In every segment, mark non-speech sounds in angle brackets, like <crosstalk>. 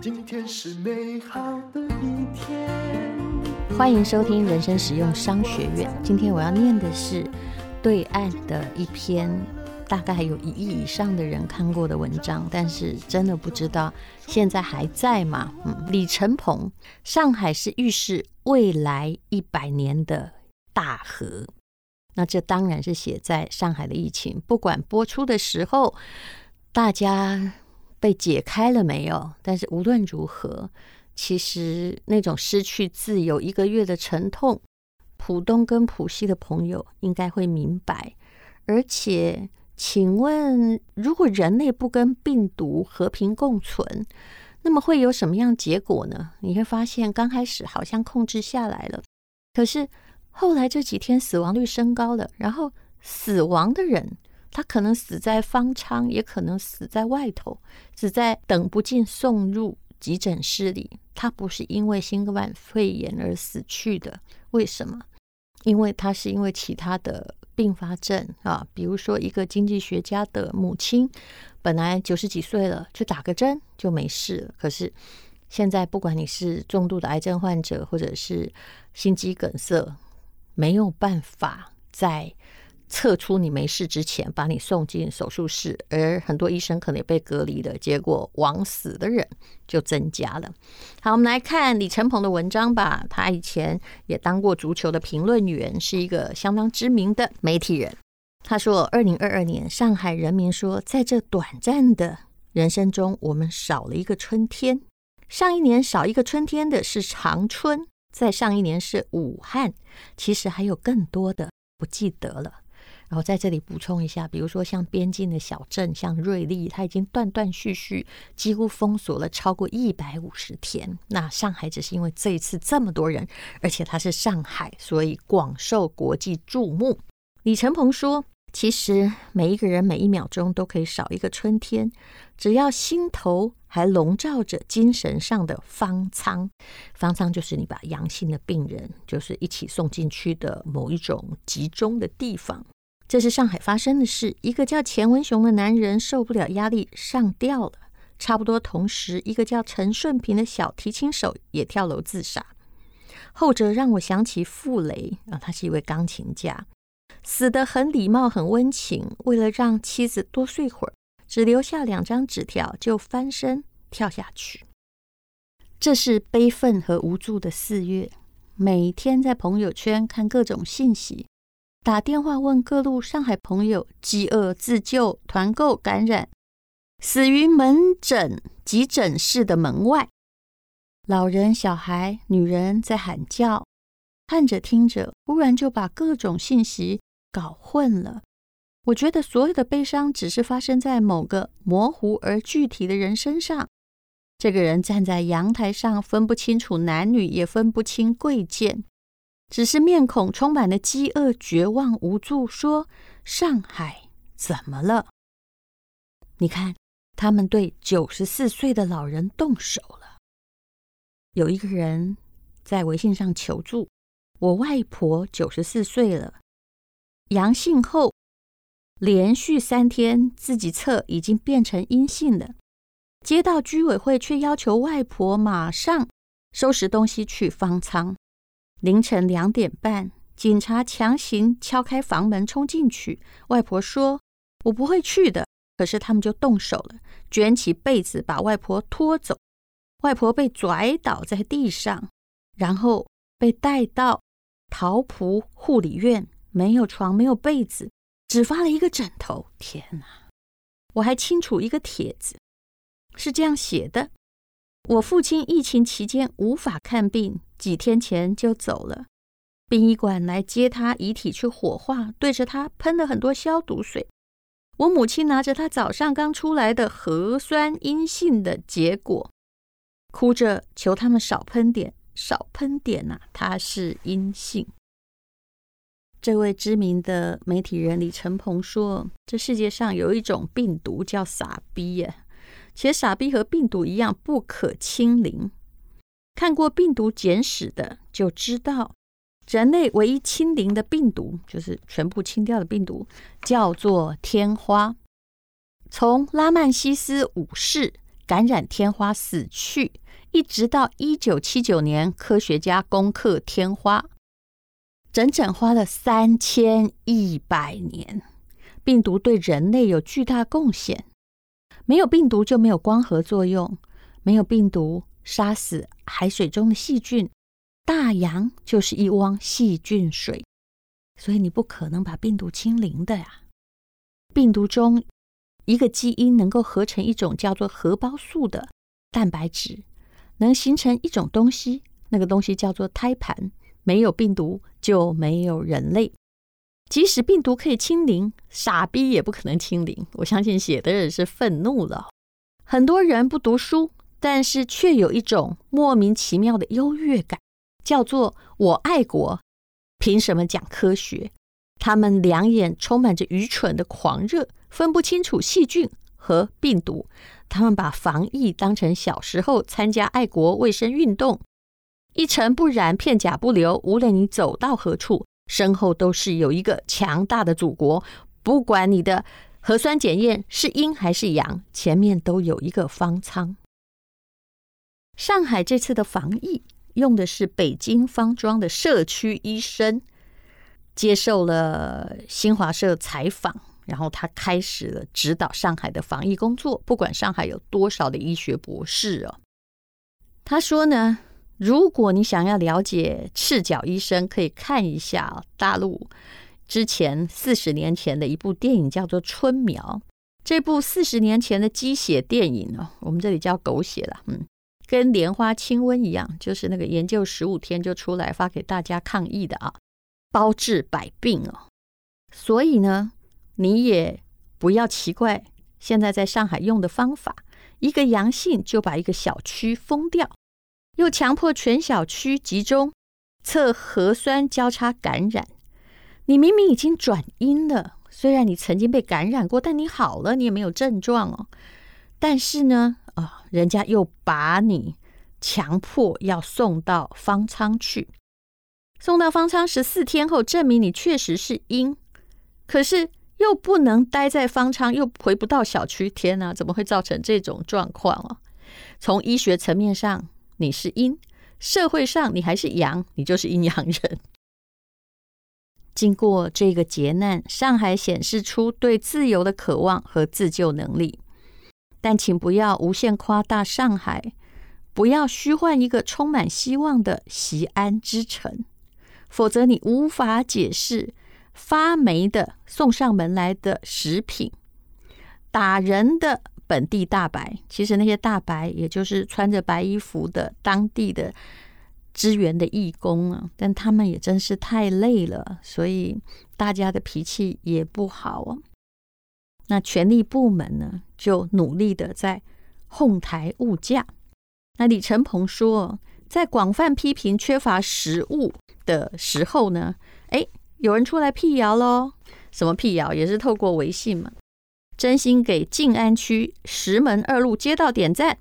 今天是美好的一天。欢迎收听人生实用商学院。今天我要念的是对岸的一篇，大概有一亿以上的人看过的文章，但是真的不知道现在还在吗？嗯，李承鹏，上海是预示未来一百年的大河。那这当然是写在上海的疫情，不管播出的时候大家被解开了没有，但是无论如何，其实那种失去自由一个月的沉痛，浦东跟浦西的朋友应该会明白，而且。请问，如果人类不跟病毒和平共存，那么会有什么样结果呢？你会发现，刚开始好像控制下来了，可是后来这几天死亡率升高了，然后死亡的人，他可能死在方舱，也可能死在外头，死在等不进送入急诊室里。他不是因为新冠肺炎而死去的，为什么？因为他是因为其他的。并发症啊，比如说一个经济学家的母亲，本来九十几岁了，去打个针就没事了。可是现在，不管你是重度的癌症患者，或者是心肌梗塞，没有办法在测出你没事之前，把你送进手术室，而很多医生可能也被隔离的结果，枉死的人就增加了。好，我们来看李承鹏的文章吧。他以前也当过足球的评论员，是一个相当知名的媒体人。他说，二零二二年，上海人民说，在这短暂的人生中，我们少了一个春天。上一年少一个春天的是长春，在上一年是武汉，其实还有更多的不记得了。然后在这里补充一下，比如说像边境的小镇，像瑞丽，它已经断断续续几乎封锁了超过一百五十天。那上海只是因为这一次这么多人，而且它是上海，所以广受国际注目。李承鹏说：“其实每一个人每一秒钟都可以少一个春天，只要心头还笼罩着精神上的方舱。方舱就是你把阳性的病人就是一起送进去的某一种集中的地方。”这是上海发生的事。一个叫钱文雄的男人受不了压力上吊了。差不多同时，一个叫陈顺平的小提琴手也跳楼自杀。后者让我想起傅雷啊，他是一位钢琴家，死得很礼貌、很温情。为了让妻子多睡会儿，只留下两张纸条，就翻身跳下去。这是悲愤和无助的四月。每天在朋友圈看各种信息。打电话问各路上海朋友，饥饿自救、团购感染，死于门诊急诊室的门外。老人、小孩、女人在喊叫，看着听着，忽然就把各种信息搞混了。我觉得所有的悲伤只是发生在某个模糊而具体的人身上。这个人站在阳台上，分不清楚男女，也分不清贵贱。只是面孔充满了饥饿、绝望、无助，说：“上海怎么了？”你看，他们对九十四岁的老人动手了。有一个人在微信上求助：“我外婆九十四岁了，阳性后连续三天自己测已经变成阴性了，街道居委会却要求外婆马上收拾东西去方舱。”凌晨两点半，警察强行敲开房门冲进去。外婆说：“我不会去的。”可是他们就动手了，卷起被子把外婆拖走。外婆被拽倒在地上，然后被带到桃浦护理院，没有床，没有被子，只发了一个枕头。天哪！我还清楚一个帖子是这样写的。我父亲疫情期间无法看病，几天前就走了。殡仪馆来接他遗体去火化，对着他喷了很多消毒水。我母亲拿着他早上刚出来的核酸阴性的结果，哭着求他们少喷点，少喷点呐、啊，他是阴性。这位知名的媒体人李承鹏说：“这世界上有一种病毒叫傻逼耶。”且傻逼和病毒一样不可清零。看过病毒简史的就知道，人类唯一清零的病毒，就是全部清掉的病毒，叫做天花。从拉曼西斯五世感染天花死去，一直到一九七九年，科学家攻克天花，整整花了三千一百年。病毒对人类有巨大贡献，没有病毒就没有光合作用，没有病毒杀死海水中的细菌，大洋就是一汪细菌水，所以你不可能把病毒清零的呀。病毒中一个基因能够合成一种叫做核胞素的蛋白质，能形成一种东西，那个东西叫做胎盘。没有病毒就没有人类。即使病毒可以清零，傻逼也不可能清零。我相信写的人是愤怒了。很多人不读书，但是却有一种莫名其妙的优越感，叫做“我爱国”。凭什么讲科学？他们两眼充满着愚蠢的狂热，分不清楚细菌和病毒。他们把防疫当成小时候参加爱国卫生运动，一尘不染，片甲不留。无论你走到何处。身后都是有一个强大的祖国，不管你的核酸检验是阴还是阳，前面都有一个方舱。上海这次的防疫用的是北京方庄的社区医生，接受了新华社采访，然后他开始了指导上海的防疫工作。不管上海有多少的医学博士哦，他说呢。如果你想要了解赤脚医生，可以看一下大陆之前四十年前的一部电影，叫做《春苗》。这部四十年前的鸡血电影哦，我们这里叫狗血了，嗯，跟莲花清瘟一样，就是那个研究十五天就出来发给大家抗议的啊，包治百病哦。所以呢，你也不要奇怪，现在在上海用的方法，一个阳性就把一个小区封掉。又强迫全小区集中测核酸交叉感染，你明明已经转阴了，虽然你曾经被感染过，但你好了，你也没有症状哦。但是呢，啊、人家又把你强迫要送到方舱去，送到方舱十四天后，证明你确实是阴，可是又不能待在方舱，又回不到小区。天哪，怎么会造成这种状况啊？从医学层面上。你是阴，社会上你还是阳，你就是阴阳人。经过这个劫难，上海显示出对自由的渴望和自救能力，但请不要无限夸大上海，不要虚幻一个充满希望的锡安之城，否则你无法解释发霉的送上门来的食品，打人的。本地大白，其实那些大白也就是穿着白衣服的当地的支援的义工啊，但他们也真是太累了，所以大家的脾气也不好啊。那权力部门呢，就努力的在哄抬物价。那李承鹏说，在广泛批评缺乏食物的时候呢，哎，有人出来辟谣喽，什么辟谣？也是透过微信嘛。真心给静安区石门二路街道点赞，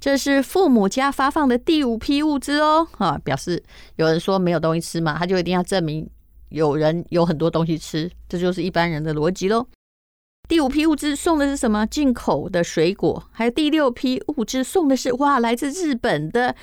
这是父母家发放的第五批物资哦。啊，表示有人说没有东西吃嘛，他就一定要证明有人有很多东西吃，这就是一般人的逻辑喽。第五批物资送的是什么？进口的水果，还有第六批物资送的是哇，来自日本的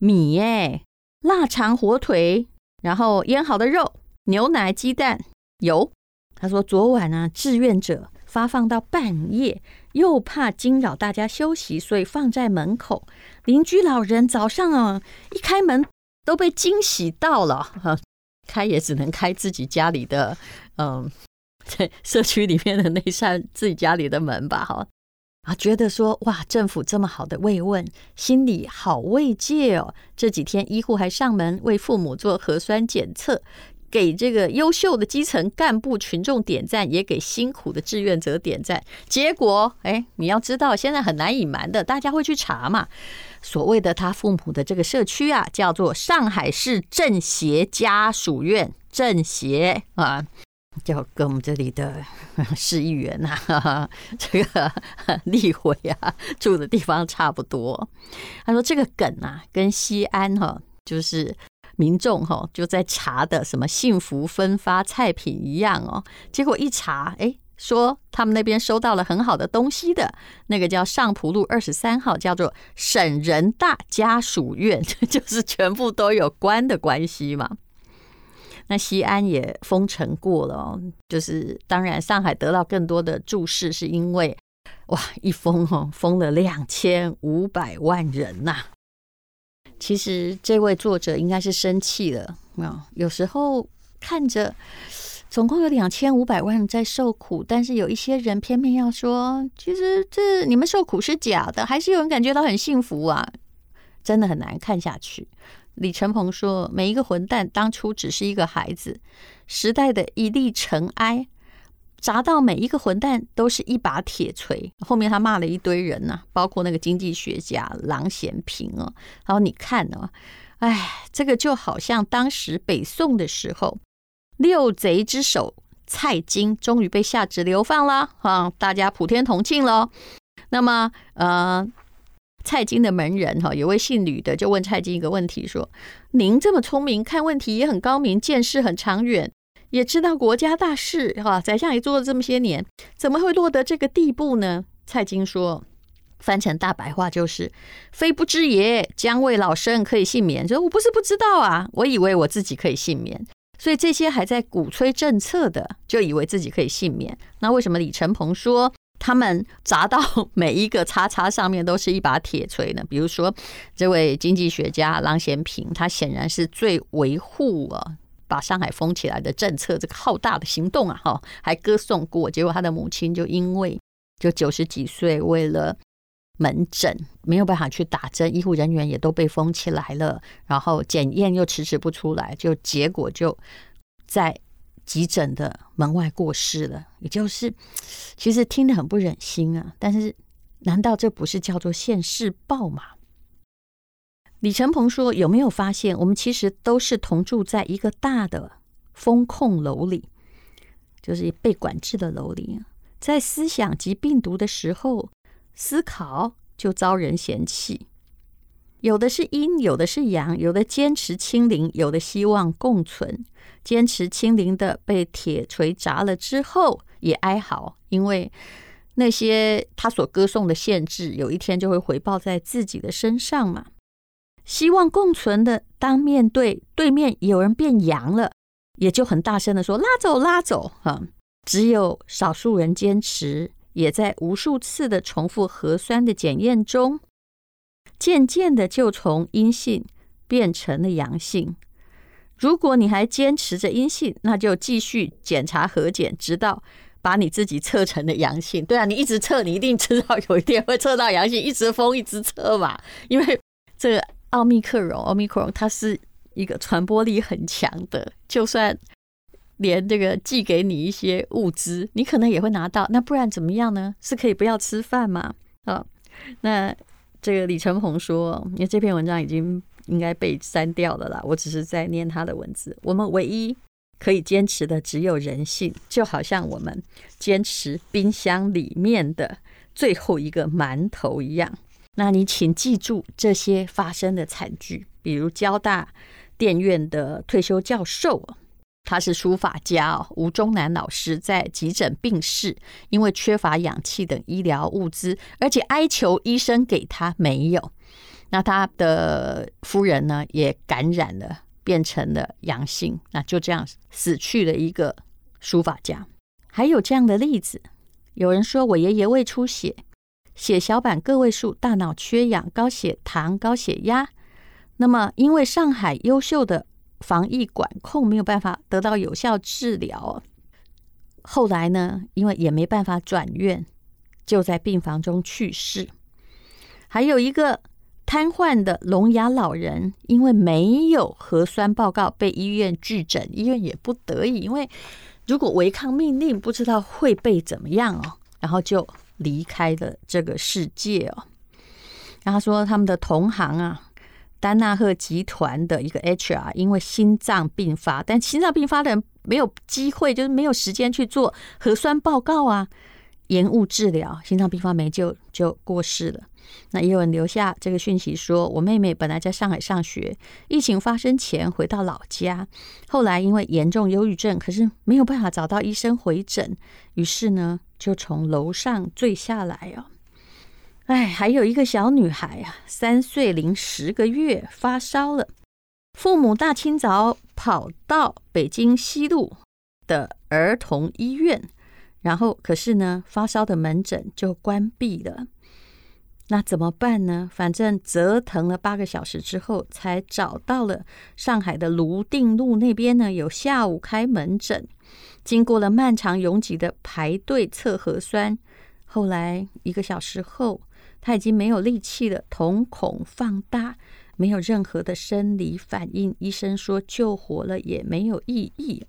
米哎，腊肠、火腿，然后腌好的肉、牛奶、鸡蛋、油。他说昨晚呢、志愿者。发放到半夜，又怕惊扰大家休息，所以放在门口。邻居老人早上啊，一开门都被惊喜到了。哈，<laughs> 开也只能开自己家里的，嗯，在 <laughs> 社区里面的那扇自己家里的门吧。哈，啊，觉得说哇，政府这么好的慰问，心里好慰藉哦。这几天医护还上门为父母做核酸检测。给这个优秀的基层干部群众点赞，也给辛苦的志愿者点赞。结果，哎，你要知道，现在很难隐瞒的，大家会去查嘛。所谓的他父母的这个社区啊，叫做上海市政协家属院，政协啊，就跟我们这里的市议员呐、啊，这个立委啊住的地方差不多。他说这个梗啊，跟西安哈、就是。民众就在查的什么幸福分发菜品一样哦，结果一查，哎，说他们那边收到了很好的东西的那个叫上蒲路二十三号，叫做省人大家属院，<laughs> 就是全部都有关的关系嘛。那西安也封城过了哦，就是当然上海得到更多的注视，是因为哇一封哦封了两千五百万人呐、其实这位作者应该是生气了啊，有时候看着。总共有两千五百万在受苦，但是有一些人偏偏要说，其实这你们受苦是假的，还是有人感觉到很幸福啊，真的很难看下去。李承鹏说：“每一个混蛋当初只是一个孩子，时代的一粒尘埃砸到每一个混蛋都是一把铁锤。”后面他骂了一堆人呐、包括那个经济学家郎咸平哦。然后你看哦，哎，这个就好像当时北宋的时候。六贼之首蔡京终于被下旨流放了啊！大家普天同庆喽。那么，呃，蔡京的门人哈，有位姓吕的就问蔡京一个问题，说：“您这么聪明，看问题也很高明，见识很长远，也知道国家大事哈，宰相也做了这么些年，怎么会落得这个地步呢？”蔡京说：“翻成大白话就是，非不知也，将为老身可以幸免。说我不是不知道啊，我以为我自己可以幸免。”所以这些还在鼓吹政策的，就以为自己可以幸免。那为什么李承鹏说他们砸到每一个叉叉上面都是一把铁锤呢？比如说这位经济学家郎咸平，他显然是最维护啊把上海封起来的政策这个浩大的行动啊，哈，还歌颂过。结果他的母亲就因为就九十几岁，为了门诊没有办法去打针，医护人员也都被封起来了，然后检验又迟迟不出来，就结果就在急诊的门外过世了。也就是，其实听得很不忍心啊，但是难道这不是叫做现世报吗？李承鹏说：“有没有发现，我们其实都是同住在一个大的风控楼里，就是被管制的楼里，在思想及病毒的时候。”思考就遭人嫌弃，有的是阴，有的是阳，有的坚持清零，有的希望共存。坚持清零的被铁锤砸了之后也哀嚎，因为那些他所歌颂的限制，有一天就会回报在自己的身上嘛。希望共存的，当面对对面有人变阳了，也就很大声的说：“拉走，拉走！”哈，只有少数人坚持。也在无数次的重复核酸的检验中，渐渐的就从阴性变成了阳性。如果你还坚持着阴性，那就继续检查核检，直到把你自己测成了阳性。对啊，你一直测，你一定知道有一天会测到阳性，一直封，一直测嘛。因为这个奥密克戎，奥密克戎它是一个传播力很强的，就算。连这个寄给你一些物资，你可能也会拿到。那不然怎么样呢？是可以不要吃饭吗？啊，那这个李承鹏说，因为这篇文章已经应该被删掉了啦。我只是在念他的文字。我们唯一可以坚持的只有人性，就好像我们坚持冰箱里面的最后一个馒头一样。那你请记住这些发生的惨剧，比如交大电院的退休教授。他是书法家，吴中南老师在急诊病逝，因为缺乏氧气等医疗物资，而且哀求医生给他没有。那他的夫人呢，也感染了，变成了阳性，那就这样死去了一个书法家。还有这样的例子，有人说我爷爷胃出血，血小板个位数，大脑缺氧，高血糖、高血压。那么因为上海优秀的。防疫管控没有办法得到有效治疗，后来呢，因为也没办法转院，就在病房中去世。还有一个瘫痪的聋哑老人，因为没有核酸报告被医院拒诊，医院也不得已，因为如果违抗命令，不知道会被怎么样哦，然后就离开了这个世界哦。然后说他们的同行啊。丹纳赫集团的一个 HR 因为心脏病发，但心脏病发的人没有机会，就是没有时间去做核酸报告啊，延误治疗，心脏病发没救就过世了。那也有人留下这个讯息说，我妹妹本来在上海上学，疫情发生前回到老家，后来因为严重忧郁症，可是没有办法找到医生回诊，于是呢就从楼上坠下来哦。哎，还有一个小女孩啊，三岁零十个月发烧了，父母大清早跑到北京西路的儿童医院，然后可是呢，发烧的门诊就关闭了。那怎么办呢？反正折腾了八个小时之后，才找到了上海的泸定路那边呢，有下午开门诊。经过了漫长拥挤的排队测核酸，后来一个小时后，他已经没有力气了，瞳孔放大，没有任何的生理反应。医生说救活了也没有意义。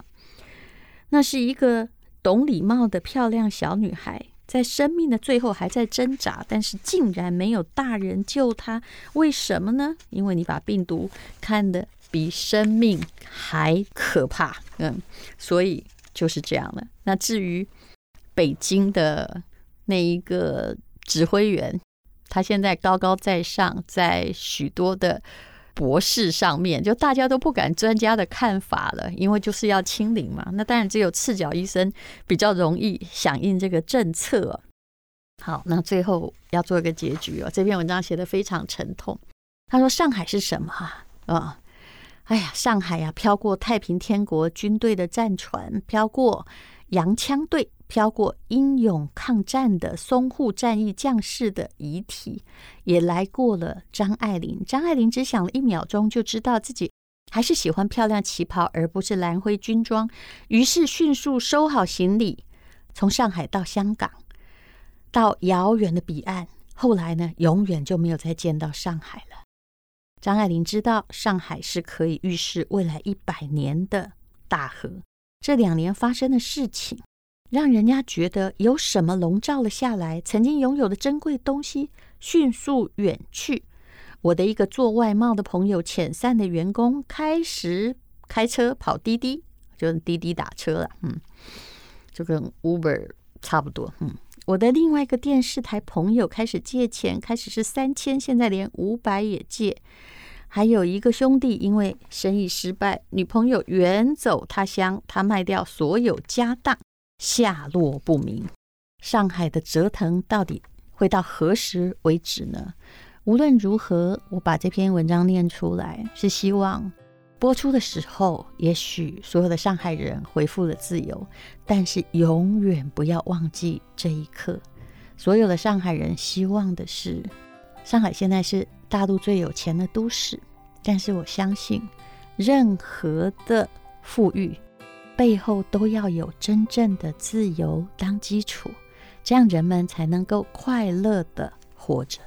那是一个懂礼貌的漂亮小女孩。在生命的最后还在挣扎，但是竟然没有大人救她，为什么呢？因为你把病毒看得比生命还可怕，嗯，所以就是这样了。那至于北京的那一个指挥员，他现在高高在上，在许多的。博士上面就大家都不敢专家的看法了，因为就是要清零嘛。那当然只有赤脚医生比较容易响应这个政策。好，那最后要做一个结局哦。这篇文章写得非常沉痛。他说：“上海是什么啊？啊，哎呀，上海呀，飘过太平天国军队的战船，飘过洋枪队。”飘过英勇抗战的淞沪战役将士的遗体，也来过了张爱玲。张爱玲只想了一秒钟，就知道自己还是喜欢漂亮旗袍，而不是蓝灰军装。于是迅速收好行李，从上海到香港，到遥远的彼岸。后来呢，永远就没有再见到上海了。张爱玲知道，上海是可以预示未来一百年的大河。这两年发生的事情。让人家觉得有什么笼罩了下来，曾经拥有的珍贵东西迅速远去。我的一个做外贸的朋友遣散的员工开始开车跑滴滴，就滴滴打车了，嗯，就跟 Uber 差不多，嗯。我的另外一个电视台朋友开始借钱，开始是三千，现在连五百也借。还有一个兄弟因为生意失败，女朋友远走他乡，他卖掉所有家当。下落不明，上海的折腾到底会到何时为止呢？无论如何，我把这篇文章念出来，是希望播出的时候，也许所有的上海人恢复了自由，但是永远不要忘记这一刻。所有的上海人希望的是，上海现在是大陆最有钱的都市，但是我相信，任何的富裕。背后都要有真正的自由当基础，这样人们才能够快乐的活着。